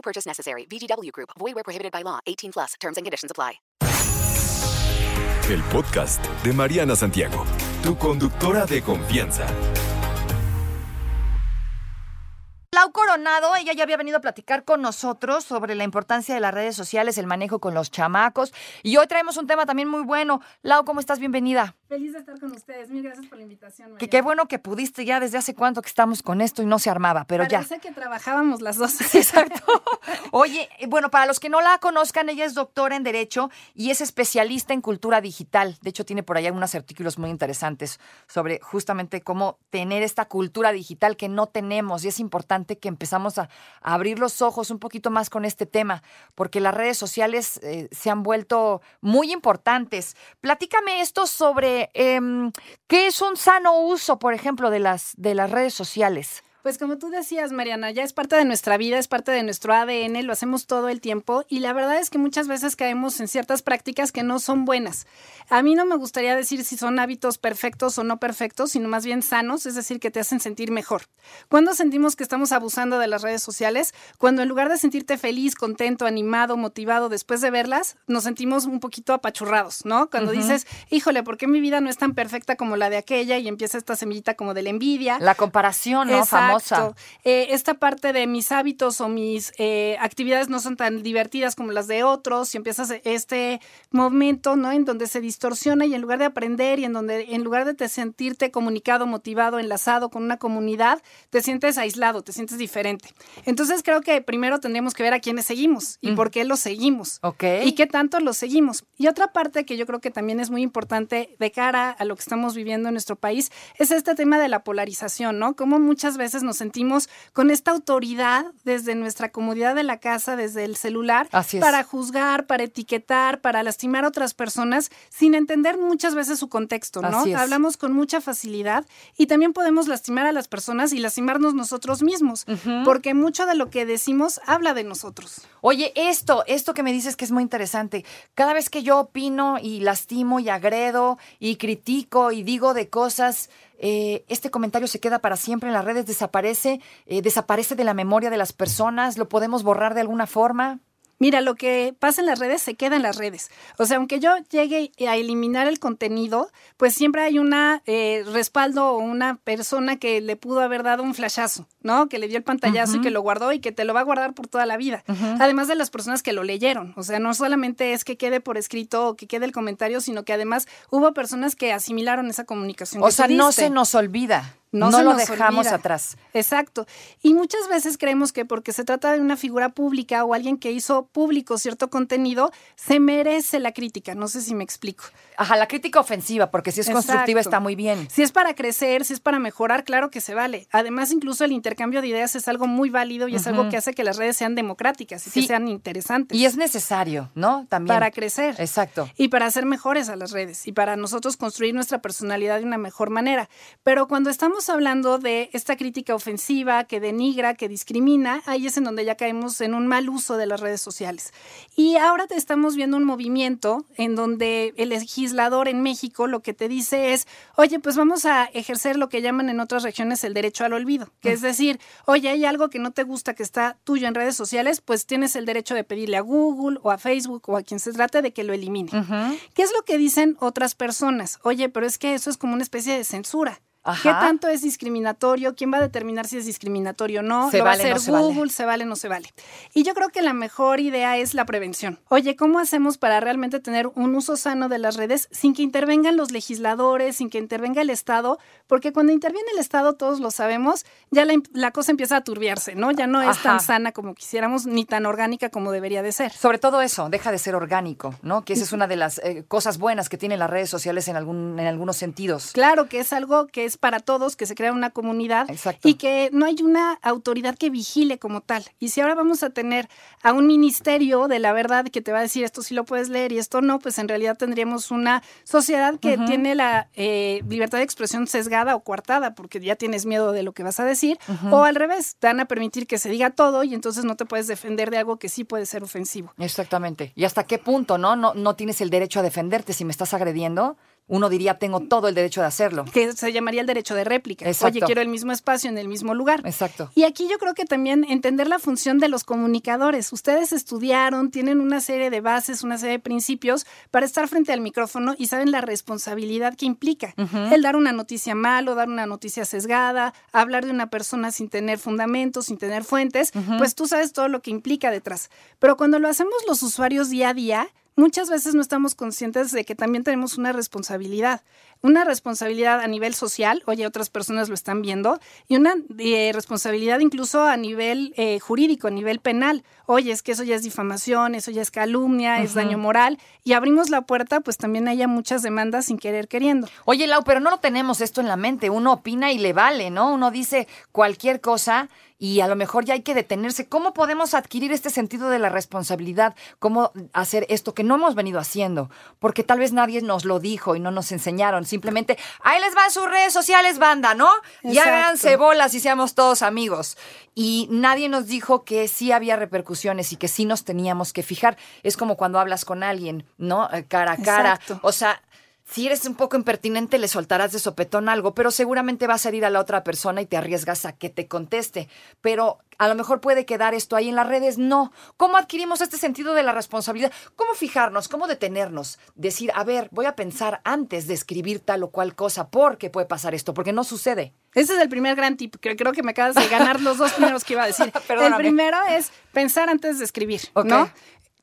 No purchase necessary. VGW Group. Void where prohibited by law. 18 plus. Terms and conditions apply. El podcast de Mariana Santiago, tu conductora de confianza. Lau Coronado, ella ya había venido a platicar con nosotros sobre la importancia de las redes sociales, el manejo con los chamacos. Y hoy traemos un tema también muy bueno. Lau, ¿cómo estás? Bienvenida. Feliz de estar con ustedes. Mil gracias por la invitación. Que qué bueno que pudiste ya desde hace cuánto que estamos con esto y no se armaba, pero ya. Parece que trabajábamos las dos. Exacto. Oye, eh, bueno, para los que no la conozcan, ella es doctora en Derecho y es especialista en cultura digital. De hecho, tiene por ahí algunos artículos muy interesantes sobre justamente cómo tener esta cultura digital que no tenemos. Y es importante que empezamos a, a abrir los ojos un poquito más con este tema, porque las redes sociales eh, se han vuelto muy importantes. Platícame esto sobre em, qué es un sano uso, por ejemplo, de las, de las redes sociales. Pues como tú decías, Mariana, ya es parte de nuestra vida, es parte de nuestro ADN, lo hacemos todo el tiempo y la verdad es que muchas veces caemos en ciertas prácticas que no son buenas. A mí no me gustaría decir si son hábitos perfectos o no perfectos, sino más bien sanos, es decir, que te hacen sentir mejor. ¿Cuándo sentimos que estamos abusando de las redes sociales? Cuando en lugar de sentirte feliz, contento, animado, motivado después de verlas, nos sentimos un poquito apachurrados, ¿no? Cuando dices, híjole, ¿por qué mi vida no es tan perfecta como la de aquella? Y empieza esta semillita como de la envidia. La comparación, ¿no? Exacto. Eh, esta parte de mis hábitos o mis eh, actividades no son tan divertidas como las de otros y empiezas este momento, ¿no? En donde se distorsiona y en lugar de aprender y en donde en lugar de te sentirte comunicado, motivado, enlazado con una comunidad, te sientes aislado, te sientes diferente. Entonces creo que primero tendríamos que ver a quiénes seguimos y por qué los seguimos. Ok. Y qué tanto los seguimos. Y otra parte que yo creo que también es muy importante de cara a lo que estamos viviendo en nuestro país es este tema de la polarización, ¿no? Como muchas veces nos sentimos con esta autoridad desde nuestra comodidad de la casa, desde el celular, Así para juzgar, para etiquetar, para lastimar a otras personas sin entender muchas veces su contexto, ¿no? Hablamos con mucha facilidad y también podemos lastimar a las personas y lastimarnos nosotros mismos, porque mucho de lo que decimos habla de nosotros. Oye, esto, esto que me dices que es muy interesante. Cada vez que yo opino y lastimo y agredo y critico y digo de cosas, eh, este comentario se queda para siempre en las redes, desaparece, eh, desaparece de la memoria de las personas, lo podemos borrar de alguna forma. Mira, lo que pasa en las redes se queda en las redes. O sea, aunque yo llegue a eliminar el contenido, pues siempre hay una eh, respaldo o una persona que le pudo haber dado un flashazo, ¿no? Que le dio el pantallazo y que lo guardó y que te lo va a guardar por toda la vida. Además de las personas que lo leyeron. O sea, no solamente es que quede por escrito o que quede el comentario, sino que además hubo personas que asimilaron esa comunicación. O que sea, no se nos olvida. No, lo dejamos olvida. atrás. Exacto. Y muchas veces creemos que porque se trata de una figura pública o alguien que hizo público cierto contenido, se merece la crítica. No sé si me explico. Ajá, la crítica ofensiva, porque si es constructiva está muy bien. Si es para crecer, si es para mejorar, claro que se vale. Además, incluso el intercambio de ideas es algo muy válido y es algo que hace que las redes sean democráticas y Sí. que sean interesantes. Y es necesario, ¿no? También. para crecer. Exacto. Y para ser mejores a las redes y para nosotros construir nuestra personalidad de una mejor manera. Pero cuando estamos hablando de esta crítica ofensiva que denigra, que discrimina, ahí es en donde ya caemos en un mal uso de las redes sociales. Y ahora te estamos viendo un movimiento en donde el legislador en México lo que te dice es, oye, pues vamos a ejercer lo que llaman en otras regiones el derecho al olvido, que es decir, oye, hay algo que no te gusta que está tuyo en redes sociales, pues tienes el derecho de pedirle a Google o a Facebook o a quien se trate de que lo elimine. ¿Qué es lo que dicen otras personas? Oye, pero es que eso es como una especie de censura. Ajá. ¿Qué tanto es discriminatorio? ¿Quién va a determinar si es discriminatorio o no? Se ¿Lo vale, va a no hacer se vale. Google? ¿Se vale o no se vale? Y yo creo que la mejor idea es la prevención. Oye, ¿cómo hacemos para realmente tener un uso sano de las redes sin que intervengan los legisladores, sin que intervenga el Estado? Porque cuando interviene el Estado, todos lo sabemos, ya la, la cosa empieza a turbiarse, ¿no? Ya no es Ajá. tan sana como quisiéramos, ni tan orgánica como debería de ser. Sobre todo eso, deja de ser orgánico, ¿no? Que esa es una de las eh, cosas buenas que tienen las redes sociales en, algún, en algunos sentidos. Claro que es algo que es para todos, que se crea una comunidad Exacto. y que no hay una autoridad que vigile como tal. Y si ahora vamos a tener a un ministerio de la verdad que te va a decir esto sí lo puedes leer y esto no, pues en realidad tendríamos una sociedad que tiene la eh, libertad de expresión sesgada o coartada porque ya tienes miedo de lo que vas a decir, o al revés, te van a permitir que se diga todo y entonces no te puedes defender de algo que sí puede ser ofensivo. Exactamente. ¿Y hasta qué punto, no? No, no tienes el derecho a defenderte si me estás agrediendo. Uno diría, tengo todo el derecho de hacerlo. que se llamaría el derecho de réplica. Exacto. Oye, quiero el mismo espacio en el mismo lugar. Exacto. Y aquí yo creo que también entender la función de los comunicadores. Ustedes estudiaron, tienen una serie de bases, una serie de principios para estar frente al micrófono y saben la responsabilidad que implica. El dar una noticia mal o dar una noticia sesgada, hablar de una persona sin tener fundamentos, sin tener fuentes, pues tú sabes todo lo que implica detrás. Pero cuando lo hacemos los usuarios día a día, muchas veces no estamos conscientes de que también tenemos una responsabilidad. Una responsabilidad a nivel social, oye, otras personas lo están viendo, y una eh, responsabilidad incluso a nivel eh, jurídico, a nivel penal. Oye, es que eso ya es difamación, eso ya es calumnia, es daño moral, y abrimos la puerta, pues también haya muchas demandas sin querer queriendo. Oye, Lau, pero no lo tenemos esto en la mente. Uno opina y le vale, ¿no? Uno dice cualquier cosa y a lo mejor ya hay que detenerse. ¿Cómo podemos adquirir este sentido de la responsabilidad? ¿Cómo hacer esto que no hemos venido haciendo? Porque tal vez nadie nos lo dijo y no nos enseñaron. Simplemente, ahí les van sus redes sociales, banda, ¿no? Y Exacto. háganse bolas y seamos todos amigos. Y nadie nos dijo que sí había repercusiones y que sí nos teníamos que fijar. Es como cuando hablas con alguien, ¿no? Eh, Cara a cara. Exacto. O sea, si eres un poco impertinente, le soltarás de sopetón algo, pero seguramente vas a ir a la otra persona y te arriesgas a que te conteste. Pero a lo mejor puede quedar esto ahí en las redes. No. ¿Cómo adquirimos este sentido de la responsabilidad? ¿Cómo fijarnos? ¿Cómo detenernos? Decir, a ver, voy a pensar antes de escribir tal o cual cosa, porque puede pasar esto, porque no sucede. Ese es el primer gran tip, que creo que me acabas de ganar los dos primeros que iba a decir. el primero es pensar antes de escribir. ¿no?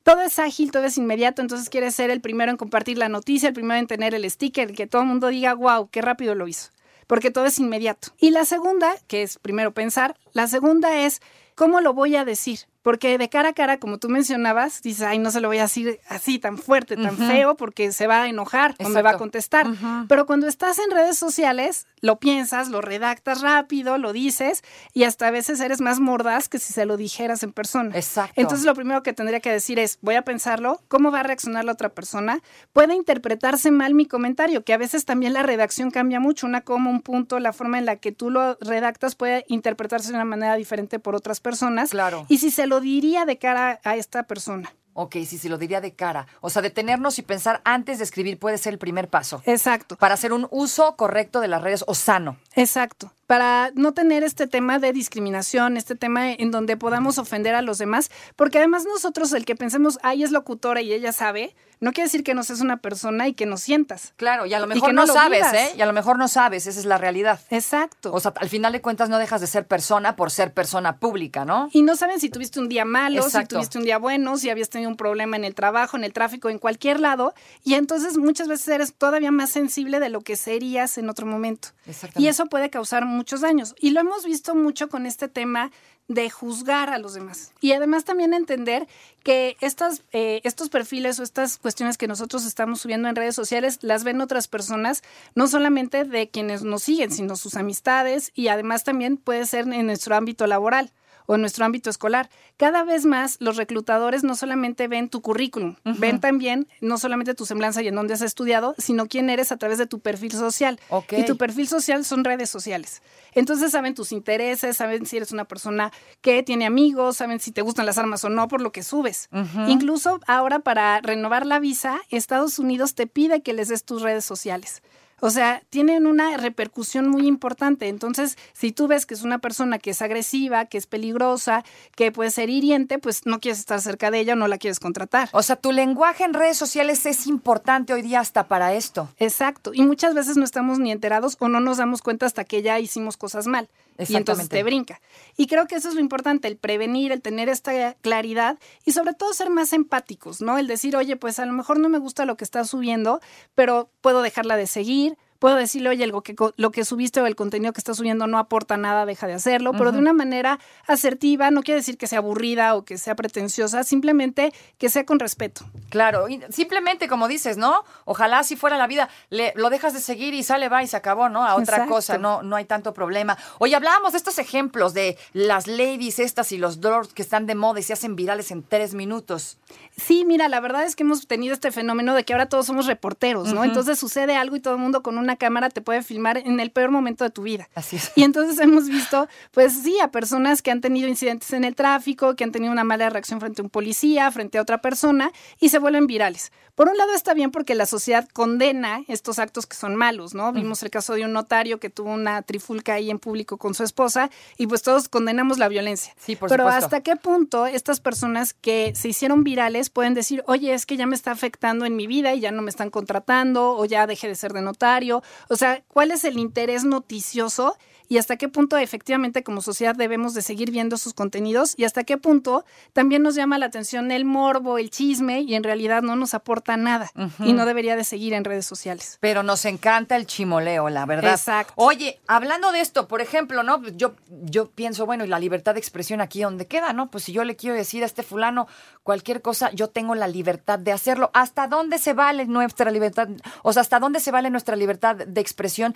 Todo es ágil, todo es inmediato, entonces quieres ser el primero en compartir la noticia, el primero en tener el sticker, que todo el mundo diga, wow, qué rápido lo hizo, porque todo es inmediato. Y la segunda, que es primero pensar, la segunda es, ¿cómo lo voy a decir? Porque de cara a cara, como tú mencionabas, dices, ay, no se lo voy a decir así tan fuerte, tan feo, porque se va a enojar o me va a contestar. Pero cuando estás en redes sociales, lo piensas, lo redactas rápido, lo dices, y hasta a veces eres más mordaz que si se lo dijeras en persona. Exacto. Entonces lo primero que tendría que decir es, voy a pensarlo, ¿cómo va a reaccionar la otra persona? Puede interpretarse mal mi comentario, que a veces también la redacción cambia mucho, una coma, un punto, la forma en la que tú lo redactas puede interpretarse de una manera diferente por otras personas. Claro. Y si se lo diría de cara a esta persona. Ok, sí, sí, lo diría de cara. O sea, detenernos y pensar antes de escribir puede ser el primer paso. Exacto. Para hacer un uso correcto de las redes o sano. Exacto. Para no tener este tema de discriminación, este tema en donde podamos ofender a los demás, porque además nosotros el que pensemos, ay, es locutora y ella sabe, no quiere decir que no seas una persona y que nos sientas. Claro, y a lo mejor que no, no lo sabes, vivas. ¿eh? Y a lo mejor no sabes, esa es la realidad. Exacto. O sea, al final de cuentas no dejas de ser persona por ser persona pública, ¿no? y no saben si tuviste un día malo, si tuviste un día bueno, si habías tenido un problema en el trabajo, en el tráfico, en cualquier lado. Y entonces muchas veces eres todavía más sensible de lo que serías en otro momento. Y eso puede causar muchos daños. Y lo hemos visto mucho con este tema de juzgar a los demás. Y además también entender que estas, eh, estos perfiles o estas cuestiones que nosotros estamos subiendo en redes sociales las ven otras personas, no solamente de quienes nos siguen, sino sus amistades y además también puede ser en nuestro ámbito laboral o en nuestro ámbito escolar. Cada vez más los reclutadores no solamente ven tu currículum, ven también no solamente tu semblanza y en dónde has estudiado, sino quién eres a través de tu perfil social. Y tu perfil social son redes sociales. Entonces saben tus intereses, saben si eres una persona que tiene amigos, saben si te gustan las armas o no por lo que subes. Incluso ahora para renovar la visa, Estados Unidos te pide que les des tus redes sociales. O sea, tienen una repercusión muy importante. Entonces, si tú ves que es una persona que es agresiva, que es peligrosa, que puede ser hiriente, pues no quieres estar cerca de ella o no la quieres contratar. O sea, tu lenguaje en redes sociales es importante hoy día hasta para esto. Exacto. Y muchas veces no estamos ni enterados o no nos damos cuenta hasta que ya hicimos cosas mal. Y entonces te brinca. Y creo que eso es lo importante, el prevenir, el tener esta claridad y sobre todo ser más empáticos, ¿no? El decir, oye, pues a lo mejor no me gusta lo que estás subiendo, pero puedo dejarla de seguir, puedo decirle, oye, lo que, lo que subiste o el contenido que estás subiendo no aporta nada, deja de hacerlo, pero de una manera asertiva, no quiere decir que sea aburrida o que sea pretenciosa, simplemente que sea con respeto. Claro, y simplemente como dices, ¿no? Ojalá si fuera la vida, le, lo dejas de seguir y sale, va y se acabó, ¿no? A otra Exacto. cosa, no, no hay tanto problema. Oye, hablábamos de estos ejemplos de las ladies estas y los dwarfs que están de moda y se hacen virales en tres minutos. Sí, mira, la verdad es que hemos tenido este fenómeno de que ahora todos somos reporteros, ¿no? Entonces sucede algo y todo el mundo con una cámara te puede filmar en el peor momento de tu vida. Así es. Y entonces hemos visto, pues sí, a personas que han tenido incidentes en el tráfico, que han tenido una mala reacción frente a un policía, frente a otra persona, y se vuelven virales. Por un lado está bien porque la sociedad condena estos actos que son malos, ¿no? Vimos el caso de un notario que tuvo una trifulca ahí en público con su esposa y pues todos condenamos la violencia. Sí, por Pero supuesto. hasta qué punto estas personas que se hicieron virales pueden decir, oye, es que ya me está afectando en mi vida y ya no me están contratando o ya dejé de ser de notario. O sea, ¿cuál es el interés noticioso? Y hasta qué punto efectivamente como sociedad debemos de seguir viendo sus contenidos y hasta qué punto también nos llama la atención el morbo, el chisme y en realidad no nos aporta nada y no debería de seguir en redes sociales. Pero nos encanta el chimoleo, la verdad. Exacto. Oye, hablando de esto, por ejemplo, ¿no? Yo, yo pienso, bueno, y la libertad de expresión aquí donde queda, ¿no? Pues si yo le quiero decir a este fulano cualquier cosa, yo tengo la libertad de hacerlo. ¿Hasta dónde se vale nuestra libertad? O sea, ¿hasta dónde se vale nuestra libertad de expresión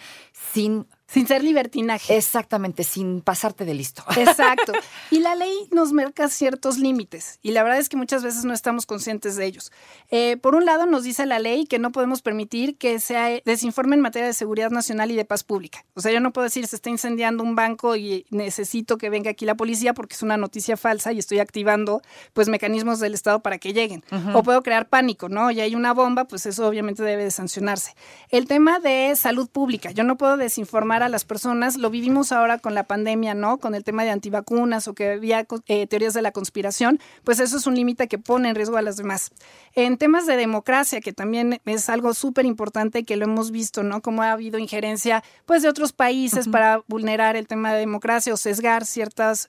sin Sin ser libertinaje. Exactamente, sin pasarte de listo. Exacto. Y la ley nos marca ciertos límites y la verdad es que muchas veces no estamos conscientes de ellos. Eh, por un lado, nos dice la ley que no podemos permitir que se desinforme en materia de seguridad nacional y de paz pública. O sea, yo no puedo decir se está incendiando un banco y necesito que venga aquí la policía porque es una noticia falsa y estoy activando pues mecanismos del Estado para que lleguen. O puedo crear pánico, ¿no? Y hay una bomba, pues eso obviamente debe de sancionarse. El tema de salud pública, yo no puedo desinformar a las personas, lo vivimos ahora con la pandemia, ¿no? Con el tema de antivacunas o que había eh, teorías de la conspiración, pues eso es un límite que pone en riesgo a las demás. En temas de democracia, que también es algo súper importante que lo hemos visto, ¿no? Como ha habido injerencia, pues, de otros países para vulnerar el tema de democracia o sesgar ciertos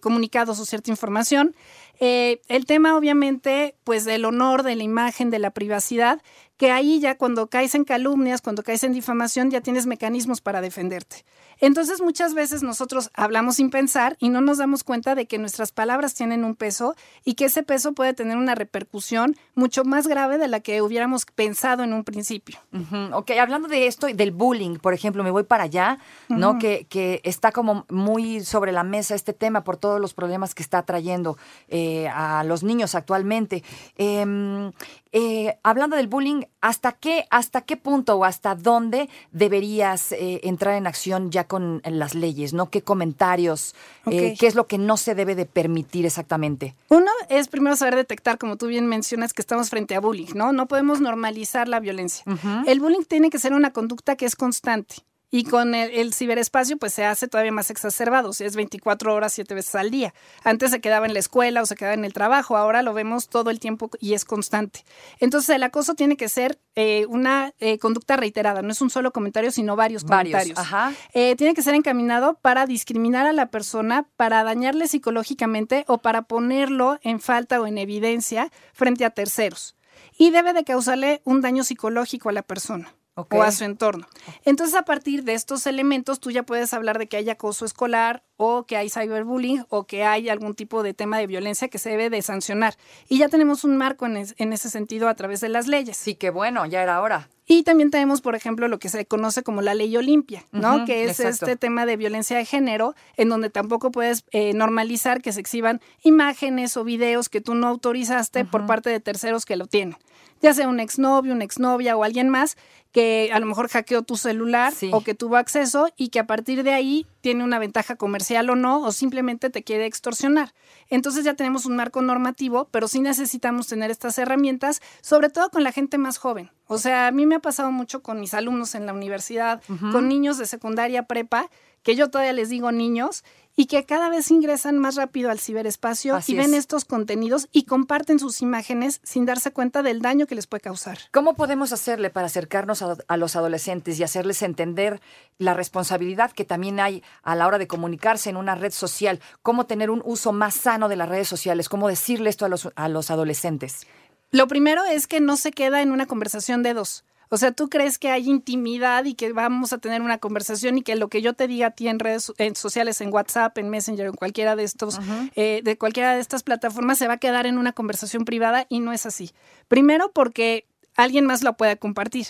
comunicados o cierta información. Eh, el tema, obviamente, pues del honor, de la imagen, de la privacidad, que ahí ya cuando caes en calumnias, cuando caes en difamación, ya tienes mecanismos para defenderte. Entonces, muchas veces nosotros hablamos sin pensar y no nos damos cuenta de que nuestras palabras tienen un peso y que ese peso puede tener una repercusión mucho más grave de la que hubiéramos pensado en un principio. Ujú, Ok, hablando de esto y del bullying, por ejemplo, me voy para allá, ¿no? que, que está como muy sobre la mesa este tema por todos los problemas que está trayendo eh, a los niños actualmente. Em, eh, hablando del bullying, ¿hasta qué, ¿hasta qué punto o hasta dónde deberías eh, entrar en acción ya con las leyes? ¿no? ¿Qué comentarios? eh. ¿Qué es lo que no se debe de permitir exactamente? Uno es primero saber detectar, como tú bien mencionas, que estamos frente a bullying, ¿no? No podemos normalizar la violencia. El bullying tiene que ser una conducta que es constante. Y con el, el ciberespacio, pues se hace todavía más exacerbado. O sea, es 24 horas, 7 veces al día. Antes se quedaba en la escuela o se quedaba en el trabajo. Ahora lo vemos todo el tiempo y es constante. Entonces, el acoso tiene que ser eh, una eh, conducta reiterada. No es un solo comentario, sino varios, Varios, comentarios. ajá. Eh, tiene que ser encaminado para discriminar a la persona, para dañarle psicológicamente o para ponerlo en falta o en evidencia frente a terceros. Y debe de causarle un daño psicológico a la persona. O a su entorno. Entonces, a partir de estos elementos, tú ya puedes hablar de que hay acoso escolar o que hay cyberbullying o que hay algún tipo de tema de violencia que se debe de sancionar. Y ya tenemos un marco en, es- en ese sentido a través de las leyes. Sí, que bueno, ya era hora. Y también tenemos, por ejemplo, lo que se conoce como la ley Olimpia, ¿no? Que es exacto. este tema de violencia de género, en donde tampoco puedes eh, normalizar que se exhiban imágenes o videos que tú no autorizaste por parte de terceros que lo tienen. Ya sea un exnovio, una exnovia o alguien más que a lo mejor hackeó tu celular Sí. o que tuvo acceso y que a partir de ahí tiene una ventaja comercial o no, o simplemente te quiere extorsionar. Entonces ya tenemos un marco normativo, pero sí necesitamos tener estas herramientas, sobre todo con la gente más joven. O sea, a mí me ha pasado mucho con mis alumnos en la universidad, con niños de secundaria prepa, que yo todavía les digo niños, y que cada vez ingresan más rápido al ciberespacio Así y ven es. estos contenidos y comparten sus imágenes sin darse cuenta del daño que les puede causar. ¿Cómo podemos hacerle para acercarnos a, a los adolescentes y hacerles entender la responsabilidad que también hay a la hora de comunicarse en una red social? ¿Cómo tener un uso más sano de las redes sociales? ¿Cómo decirle esto a los, a los adolescentes? Lo primero es que no se queda en una conversación de dos. O sea, tú crees que hay intimidad y que vamos a tener una conversación y que lo que yo te diga a ti en redes sociales, en WhatsApp, en Messenger, en cualquiera de estos, eh, de cualquiera de estas plataformas, se va a quedar en una conversación privada y no es así. Primero porque alguien más lo puede compartir.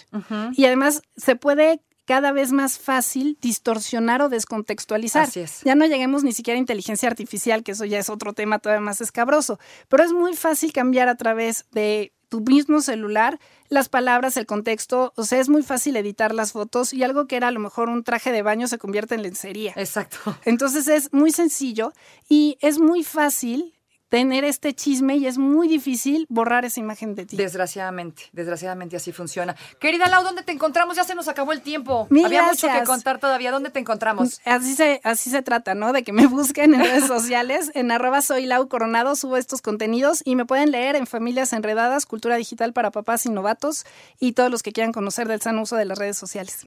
Y además se puede cada vez más fácil distorsionar o descontextualizar. Así es. Ya no lleguemos ni siquiera a inteligencia artificial, que eso ya es otro tema todavía más escabroso, pero es muy fácil cambiar a través de tu mismo celular las palabras, el contexto, o sea, es muy fácil editar las fotos y algo que era a lo mejor un traje de baño se convierte en lencería. Exacto. Entonces es muy sencillo y es muy fácil tener este chisme y es muy difícil borrar esa imagen de ti. Desgraciadamente, desgraciadamente así funciona. Querida Lau, ¿dónde te encontramos? Ya se nos acabó el tiempo. Mil Había mucho que contar todavía. ¿Dónde te encontramos? Así se, así se trata, ¿no? De que me busquen en redes sociales. En arroba soy Lau Coronado subo estos contenidos y me pueden leer en Familias Enredadas, Cultura Digital para Papás y Novatos y todos los que quieran conocer del sano uso de las redes sociales.